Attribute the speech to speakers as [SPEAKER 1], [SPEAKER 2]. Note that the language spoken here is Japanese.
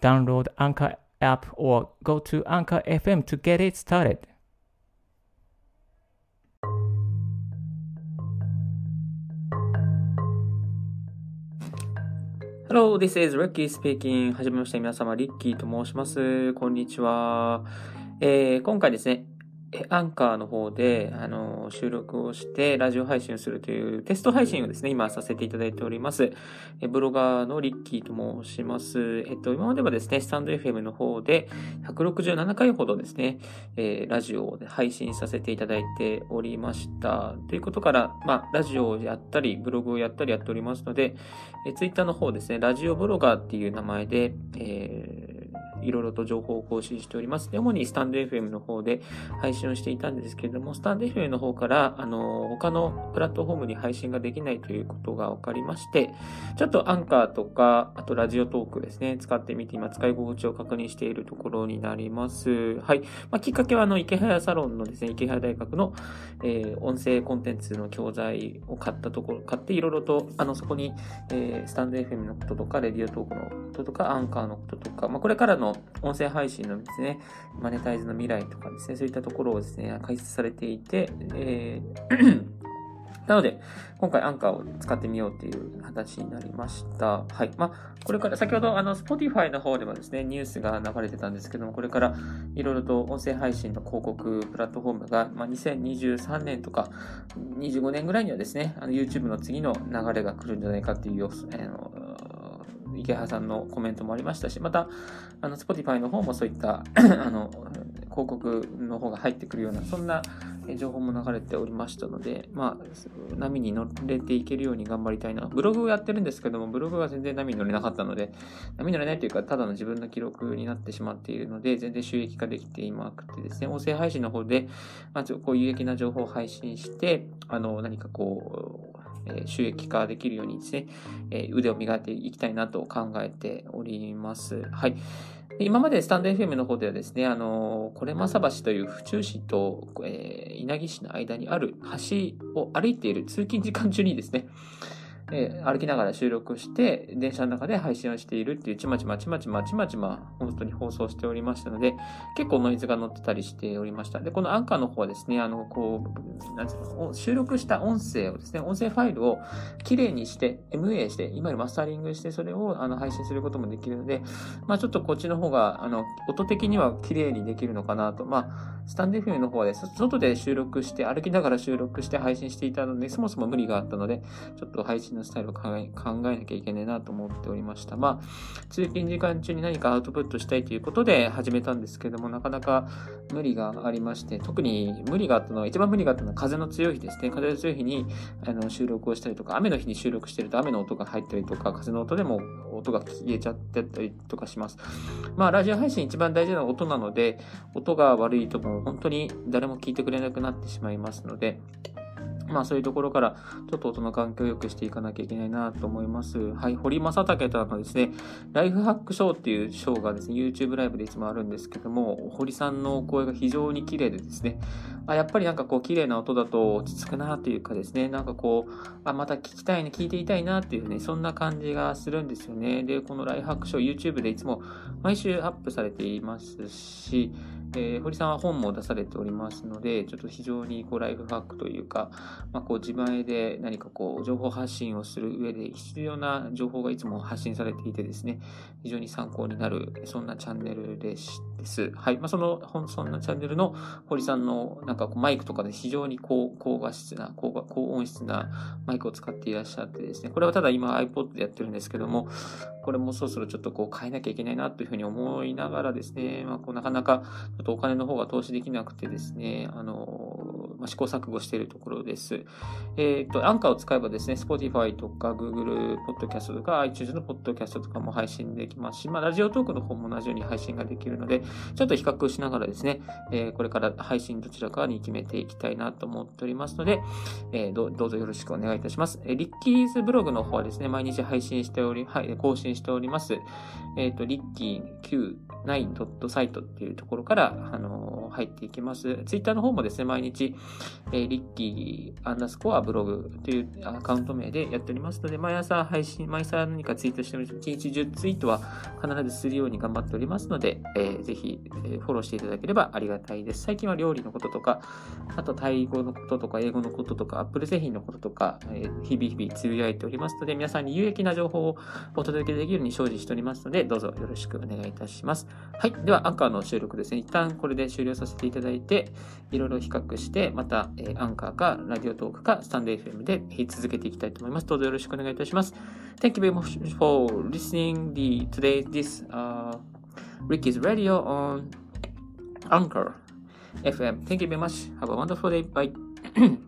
[SPEAKER 1] Download Anchor app or go to Anchor FM to get it started.
[SPEAKER 2] Hello, this is Ricky speaking. はじめまして、皆様、リッキーと申します。こんにちは。えー今回ですね、アンカーの方で、あの、収録をして、ラジオ配信をするというテスト配信をですね、今させていただいております。えブロガーのリッキーと申します。えっと、今まではですね、スタンド FM の方で、167回ほどですね、えーラジオを配信させていただいておりました。ということから、まあ、ラジオをやったり、ブログをやったりやっておりますので、えー、ツイッターの方ですね、ラジオブロガーっていう名前で、えーいろいろと情報を更新しております。で主にスタンド FM の方で配信をしていたんですけれども、スタンド FM の方から、あの、他のプラットフォームに配信ができないということが分かりまして、ちょっとアンカーとか、あとラジオトークですね、使ってみて、今使い心地を確認しているところになります。はい。まあ、きっかけは、あの、池早サロンのですね、池早大学の、えー音声コンテンツの教材を買ったところ、買っていろいろと、あの、そこに、えースタンド FM のこととか、レディオトークのこととか、アンカーのこととか、まあ、これからの音声配信のですね、マネタイズの未来とかですね、そういったところをですね、解説されていて、えー なので、今回アンカーを使ってみようっていう形になりました。はい。まあ、これから、先ほど、あの、Spotify の方でもですね、ニュースが流れてたんですけども、これからいろいろと音声配信の広告プラットフォームが、まあ、2023年とか、25年ぐらいにはですね、あの YouTube の次の流れが来るんじゃないかっていう予想、あの池原さんのコメントもありましたし、また、あの、Spotify の方もそういった、あの、広告の方が入ってくるような、そんな情報も流れておりましたので、まあ、波に乗れていけるように頑張りたいな。ブログをやってるんですけども、ブログは全然波に乗れなかったので、波に乗れないというか、ただの自分の記録になってしまっているので、全然収益化できていなくてですね、音声配信の方で、まずこう有益な情報を配信して、あの、何かこう、え収益化できるようにですね、え腕を磨いていきたいなと考えております。はい。で今までスタンド FM の方ではですね、あの、これまさ橋という府中市と、えー稲城市の間にある橋を歩いている通勤時間中にですね、え歩きながら収録して、電車の中で配信をしているっていう、ちまちまちまちまちまちま、本当に放送しておりましたので、結構ノイズが乗ってたりしておりました。で、このアンカーの方はですね、あの、こう、なんていうの、収録した音声をですね、音声ファイルをきれいにして、MA して、いわゆるマスタリングして、それをあの配信することもできるので、まあちょっとこっちの方が、あの、音的には綺麗にできるのかなと。まあ、スタンド FM の方はですね、外で収録して、歩きながら収録して配信していたので、そもそも無理があったので、ちょっと配信スタイルを考えなきゃいけないなと思っておりました。まあ、通勤時間中に何かアウトプットしたいということで始めたんですけども、なかなか無理がありまして、特に無理があったのは、一番無理があったのは風の強い日ですね。風の強い日にあの収録をしたりとか、雨の日に収録してると雨の音が入ったりとか、風の音でも音が消えちゃってたりとかします。まあ、ラジオ配信一番大事な音なので、音が悪いともう本当に誰も聞いてくれなくなってしまいますので、まあそういうところからちょっと音の環境を良くしていかなきゃいけないなと思います。はい、堀正武とのですね、ライフハックショーっていうショーがですね、YouTube ライブでいつもあるんですけども、堀さんの声が非常に綺麗でですね、あやっぱりなんかこう綺麗な音だと落ち着くなというかですね、なんかこう、あ、また聞きたいね、聞いていたいなっていうね、そんな感じがするんですよね。で、このライフハックショー YouTube でいつも毎週アップされていますし、えー堀さんは本も出されておりますので、ちょっと非常にこうライフハックというか、まあ、こう自前で何かこう情報発信をする上で必要な情報がいつも発信されていてですね、非常に参考になる、そんなチャンネルです。はい。まあ、その、そんなチャンネルの堀さんのなんかこうマイクとかで非常に高高画質な高、高音質なマイクを使っていらっしゃってですね、これはただ今 iPod でやってるんですけども、これもそろそろちょっとこう変えなきゃいけないなというふうに思いながらですね、まあ、こうなかなかちょっとお金の方が投資できなくてですね、あの、試行錯誤しているところです。えっ、ー、と、アンカーを使えばですね、Spotify とか Google Podcast とか iTunes の Podcast とかも配信できますし、まあ、ラジオトークの方も同じように配信ができるので、ちょっと比較しながらですね、えー、これから配信どちらかに決めていきたいなと思っておりますので、えー、どうぞよろしくお願いいたします。えー、リッキーズブログの方はですね、毎日配信しており、はい、更新しております。えっ、と、リッキー Q9.site っていうところから、あの、入っていきます。ツイッターの方もですね、毎日、えー、リッキーアンダースコアブログというアカウント名でやっておりますので、毎朝配信、毎朝何かツイートしております。1日10ツイートは必ずするように頑張っておりますので、えー、ぜひ、えー、フォローしていただければありがたいです。最近は料理のこととか、あとタイ語のこととか、英語のこととか、アップル製品のこととか、えー、日々日々つぶやいておりますので、皆さんに有益な情報をお届けできるように精進しておりますので、どうぞよろしくお願いいたします。はい。では、アンカーの収録ですね。一旦これで終了させていただいて、いろいろ比較して、また、えー、アンカーか、ラジオトークか、スタンド FM で続けていきたいと思います。どうぞよろしくお願いいたします。Thank you very much for listening the today this uh, Ricky's radio on Anchor FM. Thank you very much. Have a wonderful day. Bye.